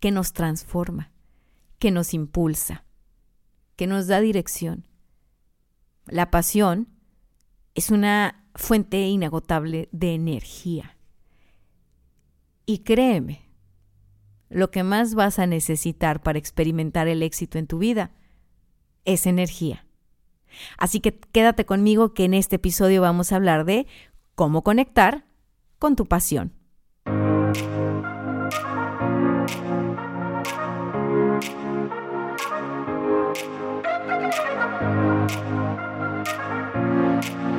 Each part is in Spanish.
que nos transforma, que nos impulsa, que nos da dirección. La pasión es una fuente inagotable de energía. Y créeme, lo que más vas a necesitar para experimentar el éxito en tu vida es energía. Así que quédate conmigo que en este episodio vamos a hablar de cómo conectar con tu pasión. Thank you.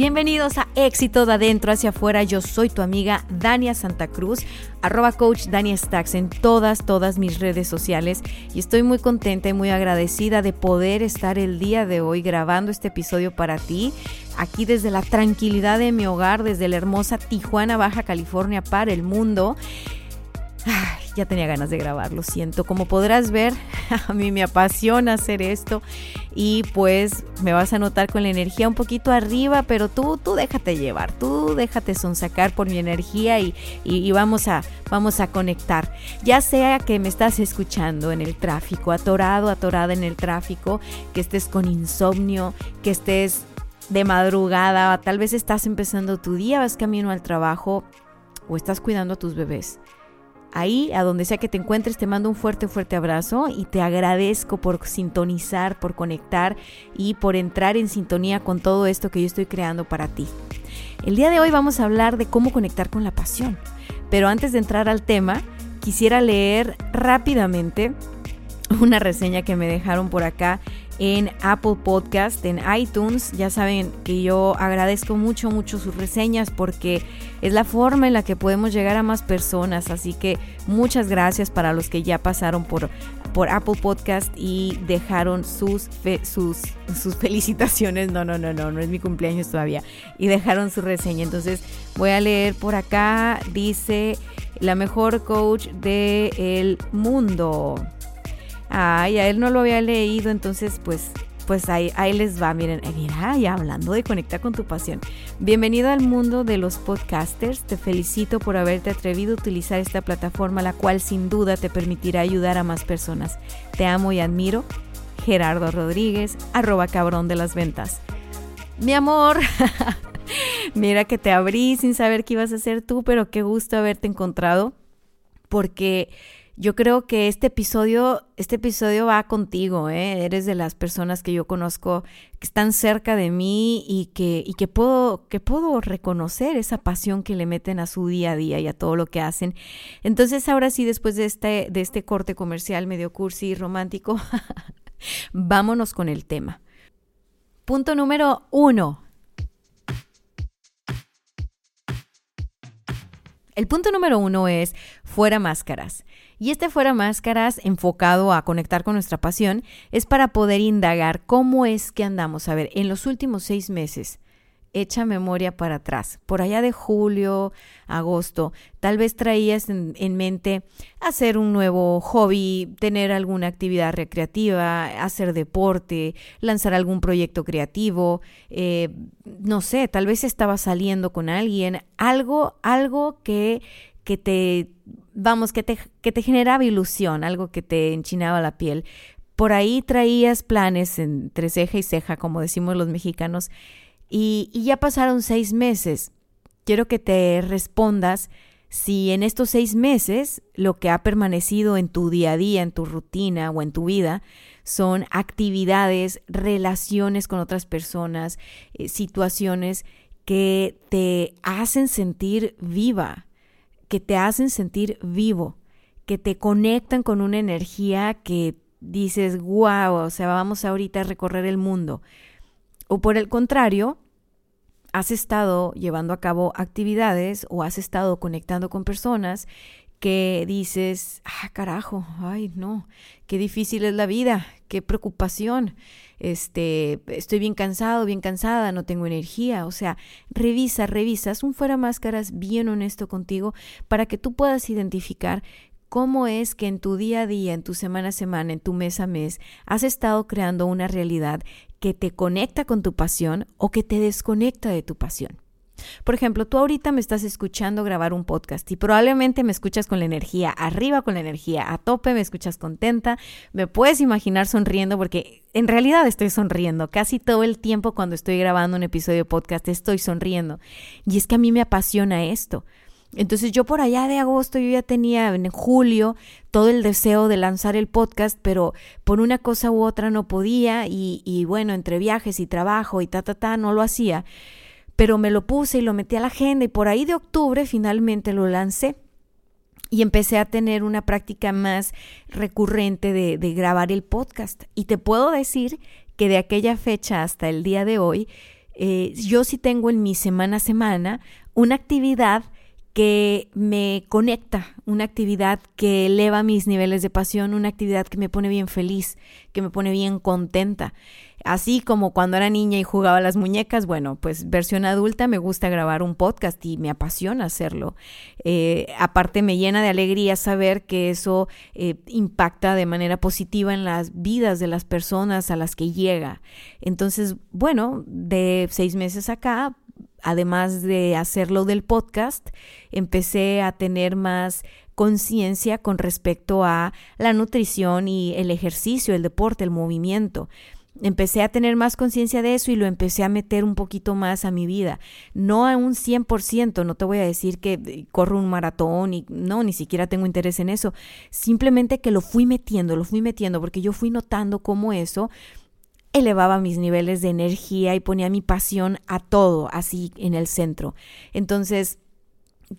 Bienvenidos a Éxito de Adentro hacia afuera. Yo soy tu amiga Dania Santa Cruz, arroba coach Dania Stacks en todas, todas mis redes sociales. Y estoy muy contenta y muy agradecida de poder estar el día de hoy grabando este episodio para ti, aquí desde la tranquilidad de mi hogar, desde la hermosa Tijuana, Baja California, para el mundo. Ay, ya tenía ganas de grabar, lo siento. Como podrás ver, a mí me apasiona hacer esto y pues me vas a notar con la energía un poquito arriba, pero tú, tú déjate llevar, tú déjate sonsacar por mi energía y, y, vamos, a, vamos a conectar. Ya sea que me estás escuchando en el tráfico, atorado, atorada en el tráfico, que estés con insomnio, que estés de madrugada, tal vez estás empezando tu día, vas camino al trabajo o estás cuidando a tus bebés Ahí, a donde sea que te encuentres, te mando un fuerte, fuerte abrazo y te agradezco por sintonizar, por conectar y por entrar en sintonía con todo esto que yo estoy creando para ti. El día de hoy vamos a hablar de cómo conectar con la pasión. Pero antes de entrar al tema, quisiera leer rápidamente una reseña que me dejaron por acá en Apple Podcast, en iTunes. Ya saben que yo agradezco mucho, mucho sus reseñas porque es la forma en la que podemos llegar a más personas. Así que muchas gracias para los que ya pasaron por, por Apple Podcast y dejaron sus, sus, sus felicitaciones. No, no, no, no, no es mi cumpleaños todavía. Y dejaron su reseña. Entonces voy a leer por acá. Dice la mejor coach del mundo. Ay, a él no lo había leído, entonces pues pues ahí, ahí, les va, miren, eh, mira, ya hablando de conectar con tu pasión. Bienvenido al mundo de los podcasters, te felicito por haberte atrevido a utilizar esta plataforma, la cual sin duda te permitirá ayudar a más personas. Te amo y admiro. Gerardo Rodríguez, arroba cabrón de las ventas. Mi amor, mira que te abrí sin saber qué ibas a hacer tú, pero qué gusto haberte encontrado, porque yo creo que este episodio, este episodio va contigo, ¿eh? Eres de las personas que yo conozco que están cerca de mí y que, y que puedo, que puedo reconocer esa pasión que le meten a su día a día y a todo lo que hacen. Entonces, ahora sí, después de este, de este corte comercial medio cursi y romántico, vámonos con el tema. Punto número uno. El punto número uno es fuera máscaras. Y este fuera máscaras enfocado a conectar con nuestra pasión es para poder indagar cómo es que andamos. A ver, en los últimos seis meses, echa memoria para atrás, por allá de julio, agosto, tal vez traías en, mente hacer un nuevo hobby, tener alguna actividad recreativa, hacer deporte, lanzar algún proyecto creativo, eh, no sé, tal vez estabas saliendo con alguien, algo, algo que, que te vamos, que te, que te generaba ilusión, algo que te enchinaba la piel. Por ahí traías planes entre ceja y ceja, como decimos los mexicanos, y, ya pasaron seis meses. Quiero que te respondas si en estos seis meses lo que ha permanecido en tu día a día, en tu rutina o en tu vida, son actividades, relaciones con otras personas, eh, situaciones que te hacen sentir viva, que te hacen sentir vivo, que te conectan con una energía que dices, wow, o sea, vamos ahorita a recorrer el mundo. O por el contrario, has estado llevando a cabo actividades o has estado conectando con personas que dices, ah, carajo, ay, no, qué difícil es la vida, qué preocupación, este, estoy bien cansado, bien cansada, no tengo energía, o sea, revisa, revisas un fuera máscaras bien honesto contigo para que tú puedas identificar cómo es que en tu día a día, en tu semana a semana, en tu mes a mes, has estado creando una realidad que te conecta con tu pasión o que te desconecta de tu pasión. Por ejemplo, tú ahorita me estás escuchando grabar un podcast y probablemente me escuchas con la energía arriba, con la energía a tope, me escuchas contenta, me puedes imaginar sonriendo porque en realidad estoy sonriendo. Casi todo el tiempo cuando estoy grabando un episodio de podcast estoy sonriendo. Y es que a mí me apasiona esto. Entonces yo por allá de agosto, yo ya tenía en julio todo el deseo de lanzar el podcast, pero por una cosa u otra no podía y, y bueno, entre viajes y trabajo y ta, ta, ta, no lo hacía. Pero me lo puse y lo metí a la agenda y por ahí de octubre finalmente lo lancé y empecé a tener una práctica más recurrente de, grabar el podcast. Y te puedo decir que de aquella fecha hasta el día de hoy, eh, yo sí tengo en mi semana a semana una actividad que me conecta, una actividad que eleva mis niveles de pasión, una actividad que me pone bien feliz, que me pone bien contenta. Así como cuando era niña y jugaba las muñecas, bueno, pues versión adulta me gusta grabar un podcast y me apasiona hacerlo. Eh, aparte me llena de alegría saber que eso eh, impacta de manera positiva en las vidas de las personas a las que llega. Entonces, bueno, de seis meses acá, además de hacerlo del podcast, empecé a tener más conciencia con respecto a la nutrición y el ejercicio, el deporte, el movimiento. Empecé a tener más conciencia de eso y lo empecé a meter un poquito más a mi vida. No a un 100%, no te voy a decir que eh, corro un maratón y no, ni siquiera tengo interés en eso. Simplemente que lo fui metiendo, lo fui metiendo porque yo fui notando cómo eso elevaba mis niveles de energía y ponía mi pasión a todo así en el centro. Entonces,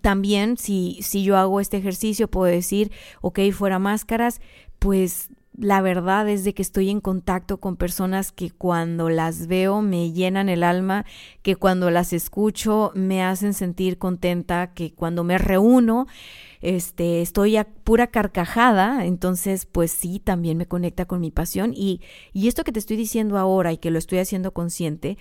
también si, si yo hago este ejercicio, puedo decir, ok, fuera máscaras, pues la verdad es de que estoy en contacto con personas que cuando las veo me llenan el alma, que cuando las escucho me hacen sentir contenta, que cuando me reúno este, estoy a pura carcajada, entonces pues sí, también me conecta con mi pasión y, y esto que te estoy diciendo ahora y que lo estoy haciendo consciente,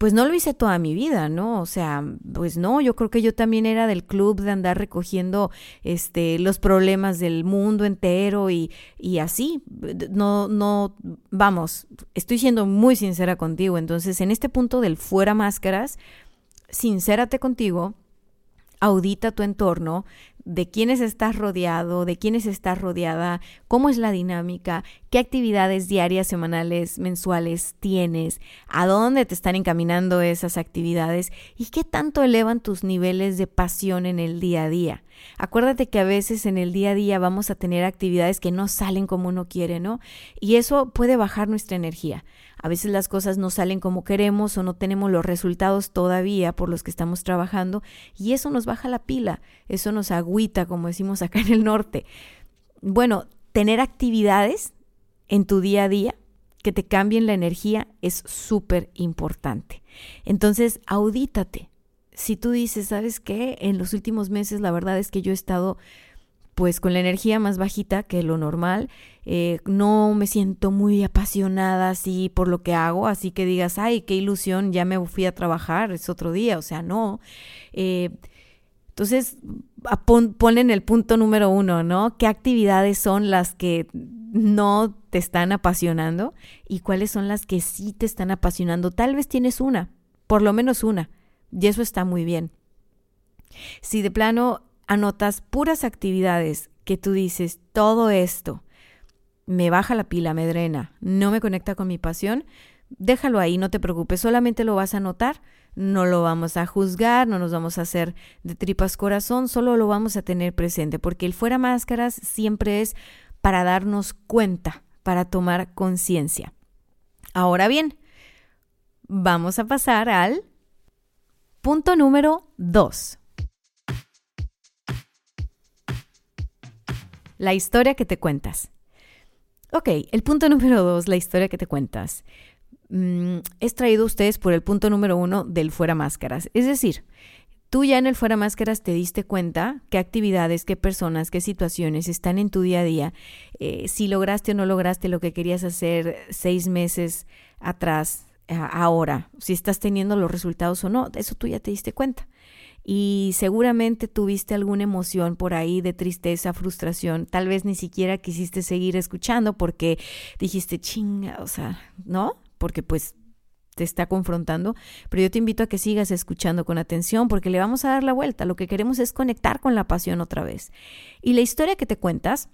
pues no lo hice toda mi vida, ¿no? O sea, pues no, yo creo que yo también era del club de andar recogiendo este los problemas del mundo entero y, y así. No, no, vamos, estoy siendo muy sincera contigo. Entonces, en este punto del fuera máscaras, sincérate contigo, audita tu entorno, de quiénes estás rodeado, de quiénes estás rodeada, cómo es la dinámica, qué actividades diarias, semanales, mensuales tienes, a dónde te están encaminando esas actividades y qué tanto elevan tus niveles de pasión en el día a día. Acuérdate que a veces en el día a día vamos a tener actividades que no salen como uno quiere, ¿no? Y eso puede bajar nuestra energía. A veces las cosas no salen como queremos o no tenemos los resultados todavía por los que estamos trabajando y eso nos baja la pila, eso nos agüita, como decimos acá en el norte. Bueno, tener actividades en tu día a día que te cambien la energía es súper importante. Entonces, audítate. Si tú dices, ¿sabes qué? En los últimos meses la verdad es que yo he estado pues con la energía más bajita que lo normal. Eh, no me siento muy apasionada así por lo que hago, así que digas, ay, qué ilusión, ya me fui a trabajar, es otro día, o sea, no. Eh, entonces, pon, ponen el punto número uno, ¿no? ¿Qué actividades son las que no te están apasionando y cuáles son las que sí te están apasionando? Tal vez tienes una, por lo menos una, y eso está muy bien. Si de plano anotas puras actividades que tú dices, todo esto me baja la pila, me drena, no me conecta con mi pasión, déjalo ahí, no te preocupes, solamente lo vas a notar, no lo vamos a juzgar, no nos vamos a hacer de tripas corazón, solo lo vamos a tener presente, porque el fuera máscaras siempre es para darnos cuenta, para tomar conciencia. Ahora bien, vamos a pasar al punto número 2. La historia que te cuentas. Ok, el punto número 2, la historia que te cuentas. Mm, es traído a ustedes por el punto número uno del fuera máscaras. Es decir, tú ya en el fuera máscaras te diste cuenta qué actividades, qué personas, qué situaciones están en tu día a día, eh, si lograste o no lograste lo que querías hacer seis meses atrás, ahora, si estás teniendo los resultados o no, eso tú ya te diste cuenta. Y seguramente tuviste alguna emoción por ahí de tristeza, frustración, tal vez ni siquiera quisiste seguir escuchando porque dijiste, chinga, o sea, ¿no? porque pues te está confrontando, pero yo te invito a que sigas escuchando con atención porque le vamos a dar la vuelta. Lo que queremos es conectar con la pasión otra vez. Y la historia que te cuentas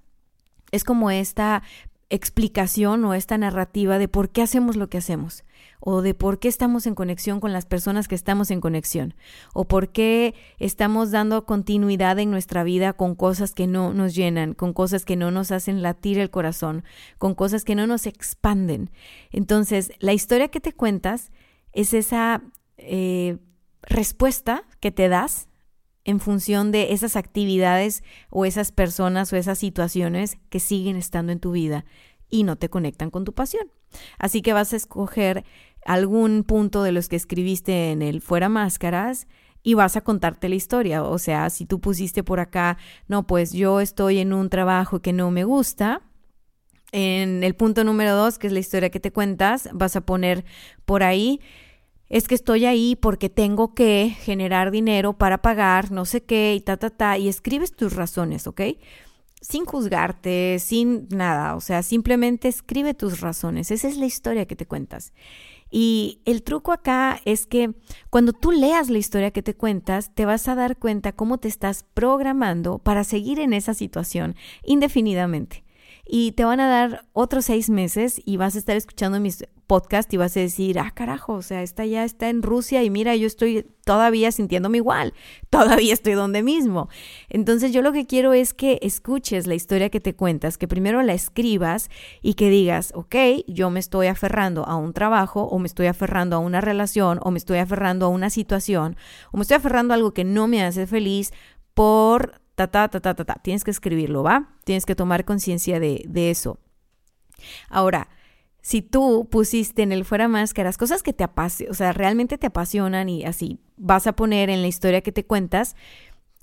es como esta explicación o esta narrativa de por qué hacemos lo que hacemos o de por qué estamos en conexión con las personas que estamos en conexión o por qué estamos dando continuidad en nuestra vida con cosas que no nos llenan, con cosas que no nos hacen latir el corazón, con cosas que no nos expanden. Entonces, la historia que te cuentas es esa eh, respuesta que te das en función de esas actividades o esas personas o esas situaciones que siguen estando en tu vida y no te conectan con tu pasión. Así que vas a escoger algún punto de los que escribiste en el fuera máscaras y vas a contarte la historia. O sea, si tú pusiste por acá, no, pues yo estoy en un trabajo que no me gusta. En el punto número dos, que es la historia que te cuentas, vas a poner por ahí, es que estoy ahí porque tengo que generar dinero para pagar no sé qué y ta, ta, ta, y escribes tus razones, ¿ok? Sin juzgarte, sin nada, o sea, simplemente escribe tus razones, esa es la historia que te cuentas. Y el truco acá es que cuando tú leas la historia que te cuentas, te vas a dar cuenta cómo te estás programando para seguir en esa situación indefinidamente y te van a dar otros seis meses y vas a estar escuchando mis podcast y vas a decir, ah, carajo, o sea, esta ya está en Rusia y mira, yo estoy todavía sintiéndome igual, todavía estoy donde mismo. Entonces yo lo que quiero es que escuches la historia que te cuentas, que primero la escribas y que digas, ok, yo me estoy aferrando a un trabajo o me estoy aferrando a una relación o me estoy aferrando a una situación o me estoy aferrando a algo que no me hace feliz por ta, ta, ta, ta, ta, ta. Tienes que escribirlo, ¿va? Tienes que tomar conciencia de, de eso. Ahora, si tú pusiste en el fuera máscaras cosas que te apasionan, o sea, realmente te apasionan y así vas a poner en la historia que te cuentas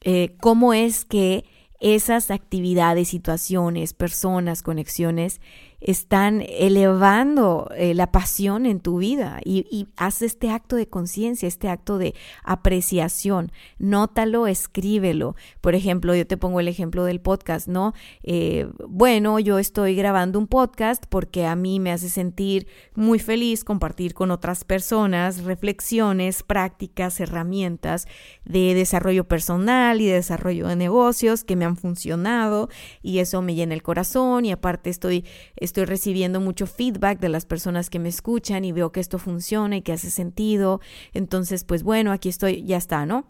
eh, cómo es que esas actividades, situaciones, personas, conexiones están elevando eh, la pasión en tu vida y, y haz este acto de conciencia, este acto de apreciación. Nótalo, escríbelo. Por ejemplo, yo te pongo el ejemplo del podcast, ¿no? Eh, bueno, yo estoy grabando un podcast porque a mí me hace sentir muy feliz compartir con otras personas reflexiones, prácticas, herramientas de desarrollo personal y de desarrollo de negocios que me han funcionado y eso me llena el corazón y aparte estoy estoy recibiendo mucho feedback de las personas que me escuchan y veo que esto funciona y que hace sentido. Entonces, pues bueno, aquí estoy, ya está, ¿no?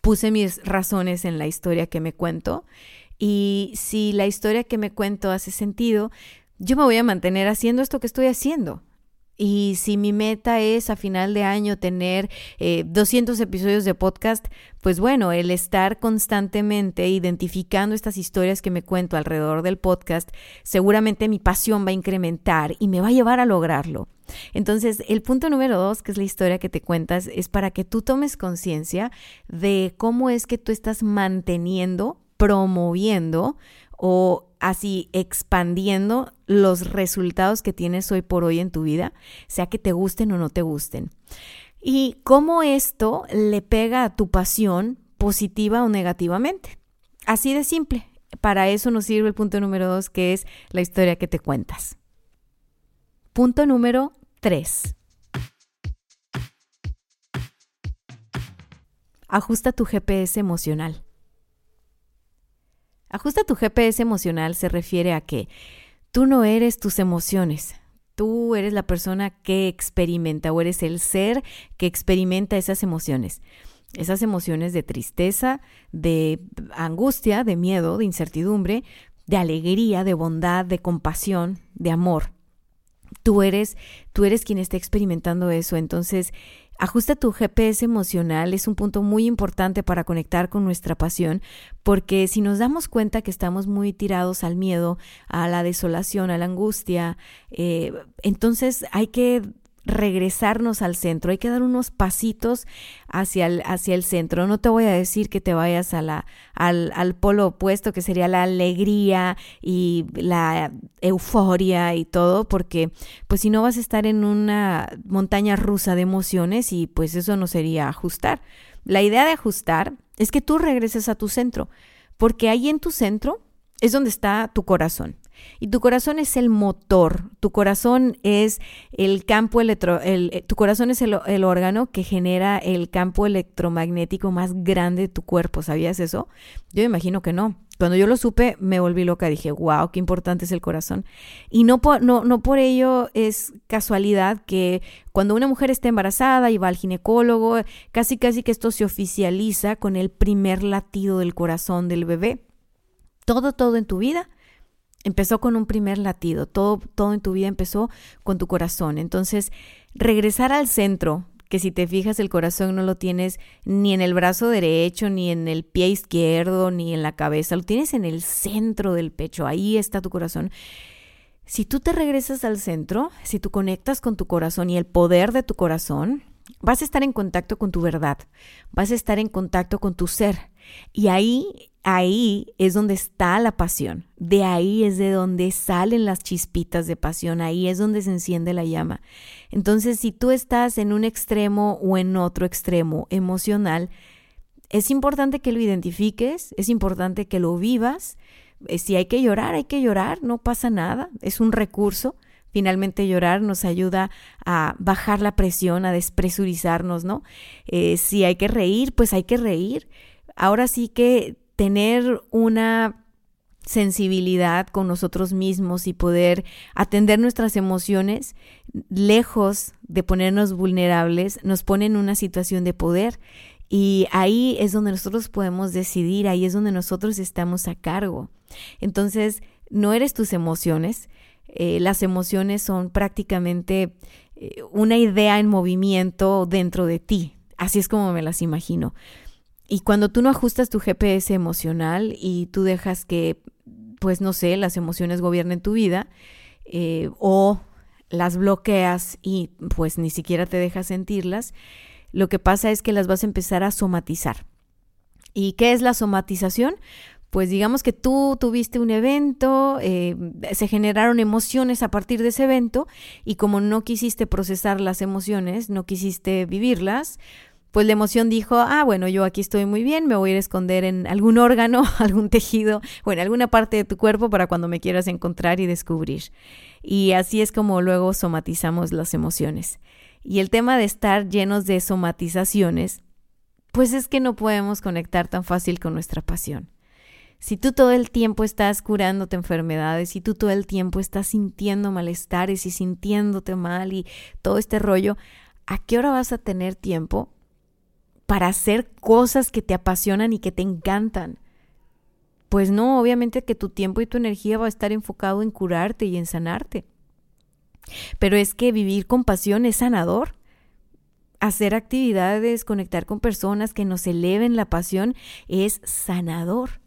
Puse mis razones en la historia que me cuento y si la historia que me cuento hace sentido, yo me voy a mantener haciendo esto que estoy haciendo. Y si mi meta es a final de año tener 200 eh, episodios de podcast, pues bueno, el estar constantemente identificando estas historias que me cuento alrededor del podcast, seguramente mi pasión va a incrementar y me va a llevar a lograrlo. Entonces, el punto número dos, que es la historia que te cuentas, es para que tú tomes conciencia de cómo es que tú estás manteniendo, promoviendo o así expandiendo los resultados que tienes hoy por hoy en tu vida, sea que te gusten o no te gusten. Y cómo esto le pega a tu pasión positiva o negativamente. Así de simple. Para eso nos sirve el punto número dos, que es la historia que te cuentas. Punto número tres. Ajusta tu GPS emocional. Ajusta tu GPS emocional se refiere a que tú no eres tus emociones, Tú eres la persona que experimenta o eres el ser que experimenta esas emociones. Esas emociones de tristeza, de angustia, de miedo, de incertidumbre, de alegría, de bondad, de compasión, de amor. Tú eres, tú eres quien está experimentando eso. Entonces, Ajusta tu GPS emocional es un punto muy importante para conectar con nuestra pasión, porque si nos damos cuenta que estamos muy tirados al miedo, a la desolación, a la angustia, eh, entonces hay que regresarnos al centro, hay que dar unos pasitos hacia el, hacia el centro. No te voy a decir que te vayas al, al polo opuesto, que sería la alegría y la euforia y todo, porque pues si no vas a estar en una montaña rusa de emociones y pues eso no sería ajustar. La idea de ajustar es que tú regreses a tu centro, porque ahí en tu centro es donde está tu corazón. Y tu corazón es el motor, tu corazón es el campo electro, el, eh, tu corazón es el, el, órgano que genera el campo electromagnético más grande de tu cuerpo. ¿Sabías eso? Yo imagino que no. Cuando yo lo supe, me volví loca. Dije, wow, qué importante es el corazón. Y no por, no, no por ello es casualidad que cuando una mujer está embarazada y va al ginecólogo, casi casi que esto se oficializa con el primer latido del corazón del bebé. Todo, todo en tu vida empezó con un primer latido, todo, todo en tu vida empezó con tu corazón. Entonces, regresar al centro, que si te fijas el corazón no lo tienes ni en el brazo derecho, ni en el pie izquierdo, ni en la cabeza, lo tienes en el centro del pecho, ahí está tu corazón. Si tú te regresas al centro, si tú conectas con tu corazón y el poder de tu corazón, vas a estar en contacto con tu verdad, vas a estar en contacto con tu ser. Y ahí ahí es donde está la pasión, de ahí es de donde salen las chispitas de pasión, ahí es donde se enciende la llama. Entonces, si tú estás en un extremo o en otro extremo emocional, es importante que lo identifiques, es importante que lo vivas. Eh, si hay que llorar, hay que llorar, no pasa nada, es un recurso. Finalmente llorar nos ayuda a bajar la presión, a despresurizarnos, ¿no? Eh, si hay que reír, pues hay que reír. Ahora sí que tener una sensibilidad con nosotros mismos y poder atender nuestras emociones, lejos de ponernos vulnerables, nos pone en una situación de poder. Y ahí es donde nosotros podemos decidir, ahí es donde nosotros estamos a cargo. Entonces, no eres tus emociones, eh, las emociones son prácticamente eh, una idea en movimiento dentro de ti. Así es como me las imagino. Y cuando tú no ajustas tu GPS emocional y tú dejas que, pues no sé, las emociones gobiernen tu vida, eh, o las bloqueas y pues ni siquiera te dejas sentirlas, lo que pasa es que las vas a empezar a somatizar. ¿Y qué es la somatización? Pues digamos que tú tuviste un evento, eh, se generaron emociones a partir de ese evento y como no quisiste procesar las emociones, no quisiste vivirlas, pues la emoción dijo, ah, bueno, yo aquí estoy muy bien, me voy a ir a esconder en algún órgano, algún tejido o en alguna parte de tu cuerpo para cuando me quieras encontrar y descubrir. Y así es como luego somatizamos las emociones. Y el tema de estar llenos de somatizaciones, pues es que no podemos conectar tan fácil con nuestra pasión. Si tú todo el tiempo estás curándote enfermedades, si tú todo el tiempo estás sintiendo malestares y sintiéndote mal y todo este rollo, ¿a qué hora vas a tener tiempo para hacer cosas que te apasionan y que te encantan. Pues no, obviamente que tu tiempo y tu energía va a estar enfocado en curarte y en sanarte. Pero es que vivir con pasión es sanador. Hacer actividades, conectar con personas que nos eleven la pasión es sanador.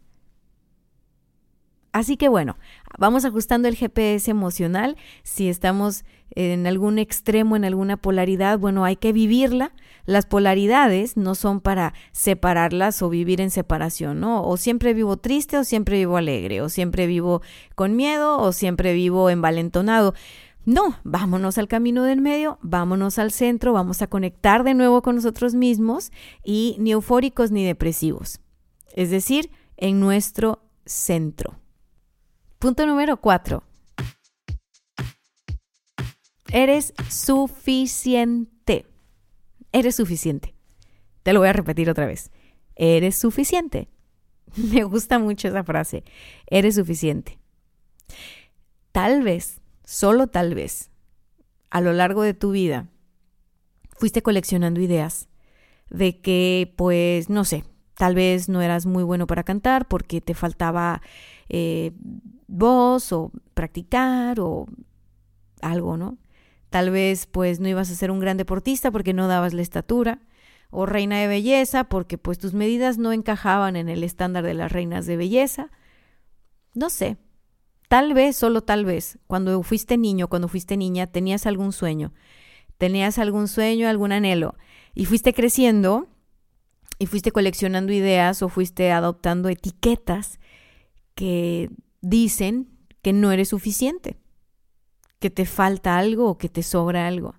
Así que bueno, vamos ajustando el GPS emocional. Si estamos en algún extremo, en alguna polaridad, bueno, hay que vivirla. Las polaridades no son para separarlas o vivir en separación, ¿no? O siempre vivo triste o siempre vivo alegre, o siempre vivo con miedo o siempre vivo envalentonado. No, vámonos al camino del medio, vámonos al centro, vamos a conectar de nuevo con nosotros mismos y ni eufóricos ni depresivos. Es decir, en nuestro centro. Punto número cuatro. Eres suficiente. Eres suficiente. Te lo voy a repetir otra vez. Eres suficiente. Me gusta mucho esa frase. Eres suficiente. Tal vez, solo tal vez, a lo largo de tu vida fuiste coleccionando ideas de que, pues, no sé, tal vez no eras muy bueno para cantar porque te faltaba eh, voz o practicar o algo, ¿no? Tal vez pues no ibas a ser un gran deportista porque no dabas la estatura o reina de belleza porque pues tus medidas no encajaban en el estándar de las reinas de belleza. No sé. Tal vez, solo tal vez, cuando fuiste niño, cuando fuiste niña, tenías algún sueño. Tenías algún sueño, algún anhelo y fuiste creciendo y fuiste coleccionando ideas o fuiste adoptando etiquetas que dicen que no eres suficiente, que te falta algo o que te sobra algo.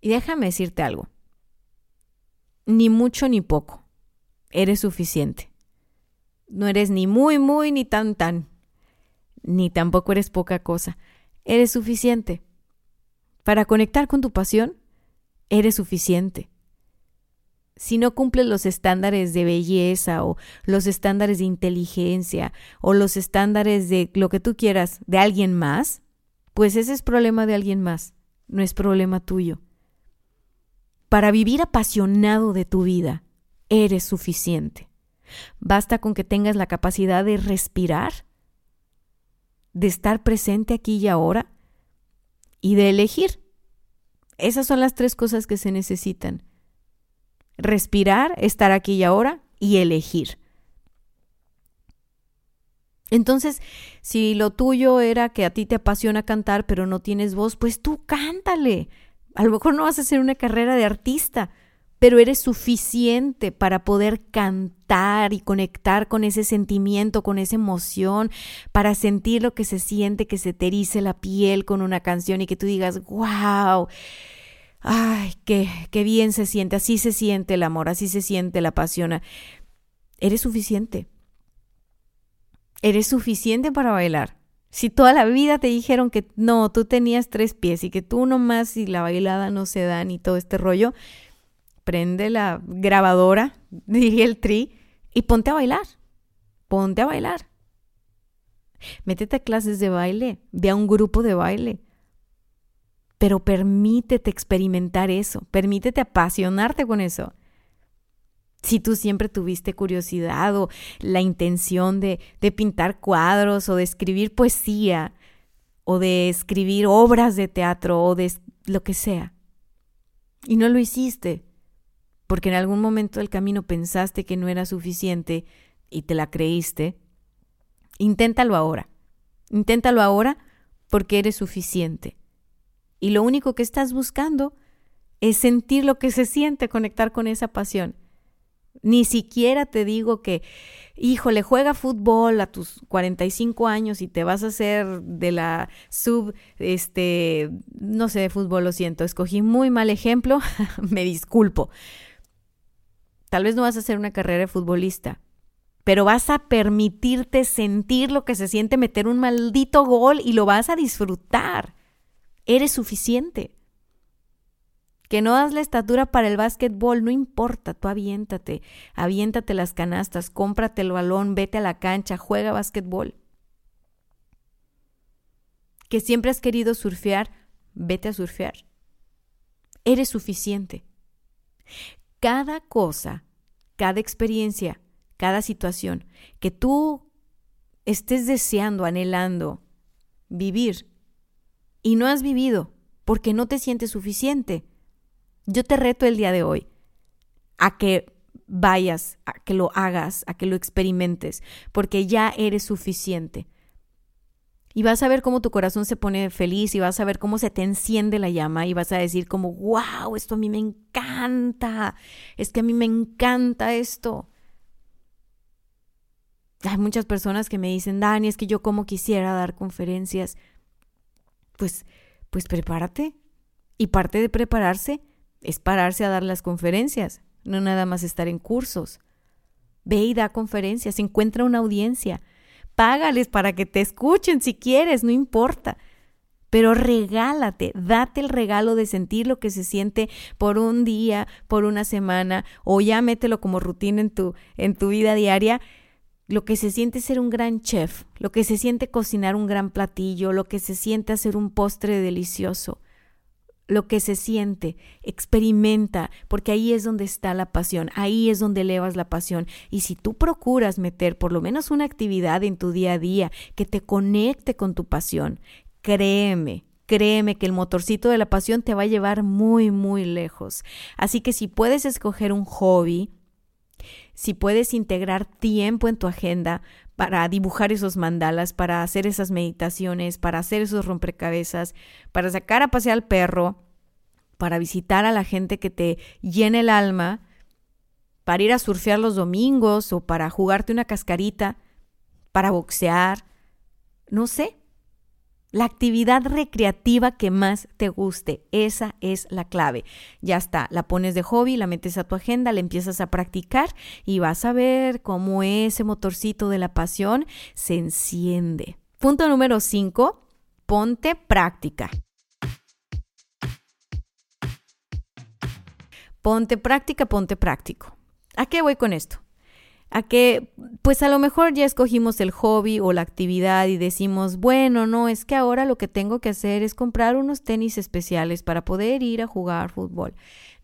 Y déjame decirte algo, ni mucho ni poco, eres suficiente. No eres ni muy, muy, ni tan, tan, ni tampoco eres poca cosa, eres suficiente. Para conectar con tu pasión, eres suficiente. Si no cumples los estándares de belleza o los estándares de inteligencia o los estándares de lo que tú quieras de alguien más, pues ese es problema de alguien más, no es problema tuyo. Para vivir apasionado de tu vida, eres suficiente. Basta con que tengas la capacidad de respirar, de estar presente aquí y ahora y de elegir. Esas son las tres cosas que se necesitan. Respirar, estar aquí y ahora y elegir. Entonces, si lo tuyo era que a ti te apasiona cantar pero no tienes voz, pues tú cántale. A lo mejor no vas a hacer una carrera de artista, pero eres suficiente para poder cantar y conectar con ese sentimiento, con esa emoción, para sentir lo que se siente, que se te la piel con una canción y que tú digas, wow, ay, qué, qué bien se siente, así se siente el amor, así se siente la pasión. Eres suficiente. Eres suficiente para bailar. Si toda la vida te dijeron que no, tú tenías tres pies y que tú nomás y la bailada no se da ni todo este rollo, prende la grabadora, diría el tri, y ponte a bailar. Ponte a bailar. Métete a clases de baile, ve a un grupo de baile. Pero permítete experimentar eso, permítete apasionarte con eso. Si tú siempre tuviste curiosidad o la intención de, de pintar cuadros o de escribir poesía o de escribir obras de teatro o de lo que sea, y no lo hiciste, porque en algún momento del camino pensaste que no era suficiente y te la creíste, inténtalo ahora. Inténtalo ahora porque eres suficiente. Y lo único que estás buscando es sentir lo que se siente, conectar con esa pasión. Ni siquiera te digo que, híjole, juega fútbol a tus 45 años y te vas a hacer de la sub, este, no sé de fútbol, lo siento, escogí muy mal ejemplo, me disculpo. Tal vez no vas a hacer una carrera de futbolista, pero vas a permitirte sentir lo que se siente meter un maldito gol y lo vas a disfrutar. Eres suficiente. Que no das la estatura para el básquetbol, no importa, tú aviéntate, aviéntate las canastas, cómprate el balón, vete a la cancha, juega básquetbol. Que siempre has querido surfear, vete a surfear. Eres suficiente. Cada cosa cada experiencia, cada situación que tú estés deseando, anhelando vivir y no has vivido porque no te sientes suficiente, yo te reto el día de hoy a que vayas, a que lo hagas, a que lo experimentes, porque ya eres suficiente. Y vas a ver cómo tu corazón se pone feliz y vas a ver cómo se te enciende la llama y vas a decir como, wow, esto a mí me encanta, es que a mí me encanta esto. Hay muchas personas que me dicen, Dani, es que yo como quisiera dar conferencias. Pues, pues prepárate. Y parte de prepararse es pararse a dar las conferencias, no nada más estar en cursos. Ve y da conferencias, encuentra una audiencia págales para que te escuchen si quieres, no importa. Pero regálate, date el regalo de sentir lo que se siente por un día, por una semana, o ya mételo como rutina en tu, en tu vida diaria. Lo que se siente ser un gran chef, lo que se siente cocinar un gran platillo, lo que se siente hacer un postre delicioso. Lo que se siente, experimenta, porque ahí es donde está la pasión, ahí es donde elevas la pasión. Y si tú procuras meter por lo menos una actividad en tu día a día que te conecte con tu pasión, créeme, Créeme que el motorcito de la pasión te va a llevar muy, muy lejos. Así que si puedes escoger un hobby, si puedes integrar tiempo en tu agenda para dibujar esos mandalas, para hacer esas meditaciones, para hacer esos rompecabezas, para sacar a pasear al perro, para visitar a la gente que te llene el alma, para ir a surfear los domingos o para jugarte una cascarita, para boxear, no sé, la actividad recreativa que más te guste. Esa es la clave. Ya está, la pones de hobby, la metes a tu agenda, la empiezas a practicar y vas a ver cómo ese motorcito de la pasión se enciende. Punto número 5. Ponte práctica. Ponte práctica, ponte práctico. ¿A qué voy con esto? A que pues a lo mejor ya escogimos el hobby o la actividad y decimos, bueno, no, es que ahora lo que tengo que hacer es comprar unos tenis especiales para poder ir a jugar fútbol,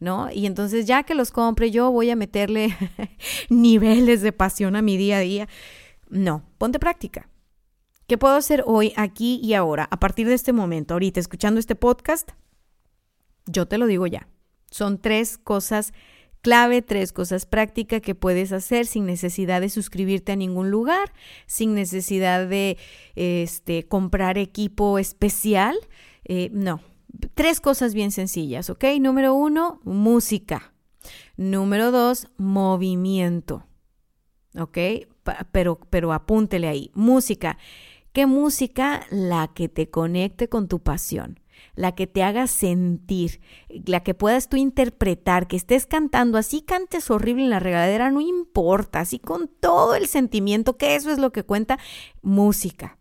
¿no? Y entonces ya que los compre yo voy a meterle niveles de pasión a mi día a día. No, ponte práctica. ¿Qué puedo hacer hoy, aquí y ahora, a partir de este momento, ahorita escuchando este podcast? Yo te lo digo ya. Son tres cosas Clave, tres cosas prácticas que puedes hacer sin necesidad de suscribirte a ningún lugar, sin necesidad de este, comprar equipo especial. Eh, no, tres cosas bien sencillas, ¿ok? Número uno, música. Número dos, movimiento. ¿Ok? pero, pero apúntele ahí, música. ¿Qué música? La que te conecte con tu pasión la que te haga sentir, la que puedas tú interpretar, que estés cantando, así cantes horrible en la regadera, no importa, así con todo el sentimiento, que eso es lo que cuenta música,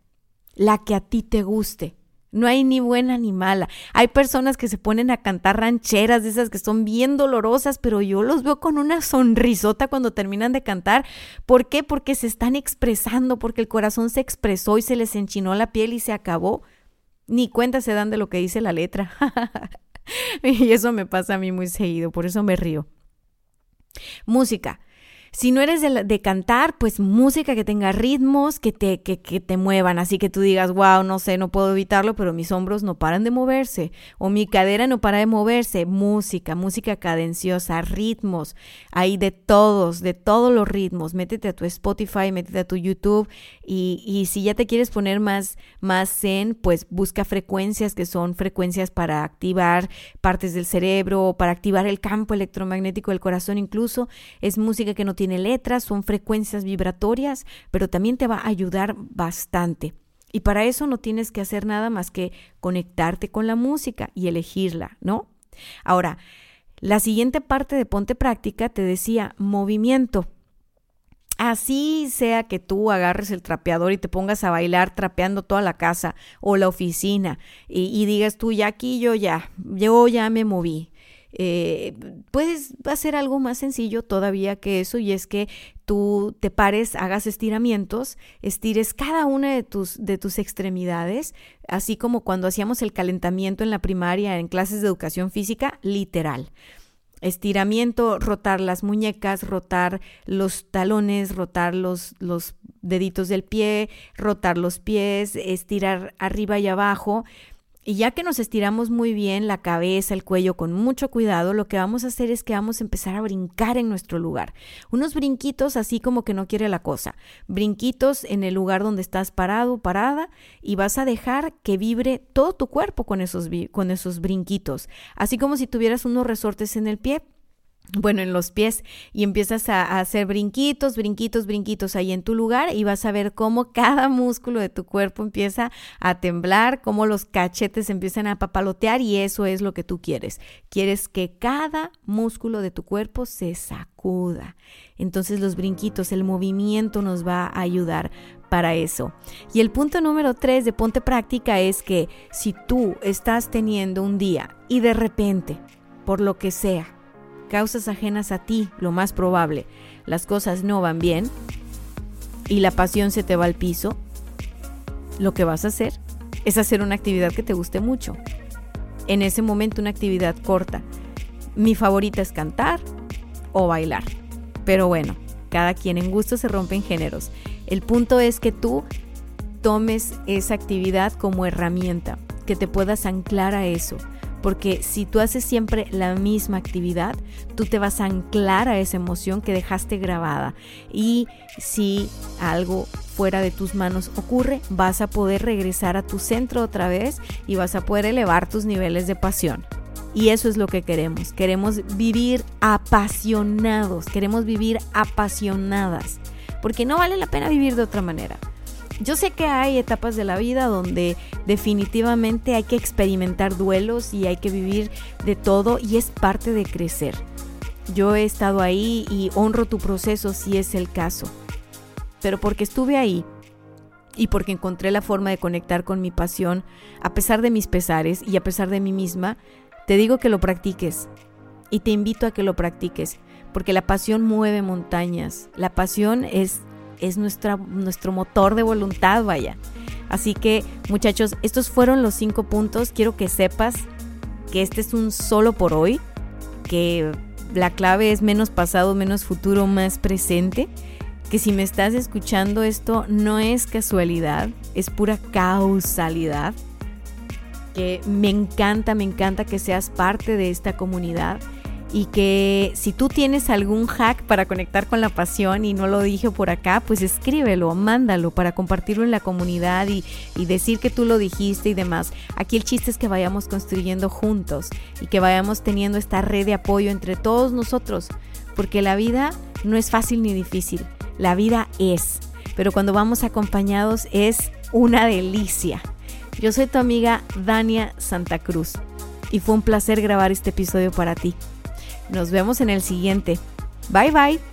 la que a ti te guste. No hay ni buena ni mala. Hay personas que se ponen a cantar rancheras de esas que son bien dolorosas, pero yo los veo con una sonrisota cuando terminan de cantar. ¿Por qué? Porque se están expresando, porque el corazón se expresó y se les enchinó la piel y se acabó ni cuenta se dan de lo que dice la letra. y eso me pasa a mí muy seguido, por eso me río. Música. Si no eres de, cantar, pues música que tenga ritmos, que te, que, que te muevan, así que tú digas, wow, no sé, no puedo evitarlo, pero mis hombros no paran de moverse, o mi cadera no para de moverse. Música, música cadenciosa, ritmos, hay de todos, de todos los ritmos. Métete a tu Spotify, métete a tu YouTube, y, si ya te quieres poner más, más zen, pues busca frecuencias que son frecuencias para activar partes del cerebro, para activar el campo electromagnético del corazón, incluso es música que no tiene letras, son frecuencias vibratorias, pero también te va a ayudar bastante. Y para eso no tienes que hacer nada más que conectarte con la música y elegirla, ¿no? Ahora, la siguiente parte de Ponte Práctica te decía movimiento. Así sea que tú agarres el trapeador y te pongas a bailar trapeando toda la casa o la oficina y, digas tú, ya aquí yo ya, yo ya me moví. Eh, puedes hacer algo más sencillo todavía que eso y es que tú te pares, hagas estiramientos, estires cada una de tus, de tus extremidades, así como cuando hacíamos el calentamiento en la primaria en clases de educación física, literal. Estiramiento, rotar las muñecas, rotar los talones, rotar los, los deditos del pie, rotar los pies, estirar arriba y abajo y ya que nos estiramos muy bien la cabeza, el cuello con mucho cuidado, lo que vamos a hacer es que vamos a empezar a brincar en nuestro lugar. Unos brinquitos así como que no quiere la cosa. Brinquitos en el lugar donde estás parado, parada, y vas a dejar que vibre todo tu cuerpo con esos, con esos brinquitos. Así como si tuvieras unos resortes en el pie bueno, en los pies y empiezas a, hacer brinquitos, brinquitos, brinquitos ahí en tu lugar y vas a ver cómo cada músculo de tu cuerpo empieza a temblar, cómo los cachetes empiezan a papalotear y eso es lo que tú quieres. Quieres que cada músculo de tu cuerpo se sacuda. Entonces los brinquitos, el movimiento nos va a ayudar para eso. Y el punto número tres de ponte práctica es que si tú estás teniendo un día y de repente, por lo que sea, causas ajenas a ti, lo más probable, las cosas no van bien y la pasión se te va al piso, lo que vas a hacer es hacer una actividad que te guste mucho. en ese momento una actividad corta. Mi favorita es cantar o bailar. Pero bueno, cada quien en gusto se rompen géneros. El punto es que tú tomes esa actividad como herramienta, que te puedas anclar a eso. Porque si tú haces siempre la misma actividad, tú te vas a anclar a esa emoción que dejaste grabada. Y si algo fuera de tus manos ocurre, vas a poder regresar a tu centro otra vez y vas a poder elevar tus niveles de pasión. Y eso es lo que queremos. Queremos vivir apasionados, queremos vivir apasionadas, porque no vale la pena vivir de otra manera. Yo sé que hay etapas de la vida donde definitivamente hay que experimentar duelos y hay que vivir de todo y es parte de crecer. Yo he estado ahí y honro tu proceso si es el caso. Pero porque estuve ahí y porque encontré la forma de conectar con mi pasión, a pesar de mis pesares y a pesar de mí misma, te digo que lo practiques y te invito a que lo practiques, porque la pasión mueve montañas, la pasión es es nuestra, nuestro motor de voluntad, vaya. Así que muchachos, estos fueron los cinco puntos. Quiero que sepas que este es un solo por hoy, que la clave es menos pasado, menos futuro, más presente. Que si me estás escuchando esto no es casualidad, es pura causalidad. Que me encanta, me encanta que seas parte de esta comunidad y que si tú tienes algún hack para conectar con la pasión y no lo dije por acá, pues escríbelo, mándalo para compartirlo en la comunidad y, y, decir que tú lo dijiste y demás. Aquí el chiste es que vayamos construyendo juntos y que vayamos teniendo esta red de apoyo entre todos nosotros, porque la vida no es fácil ni difícil, la vida es, pero cuando vamos acompañados es una delicia. Yo soy tu amiga Dania Santa Cruz y fue un placer grabar este episodio para ti. Nos vemos en el siguiente. Bye bye.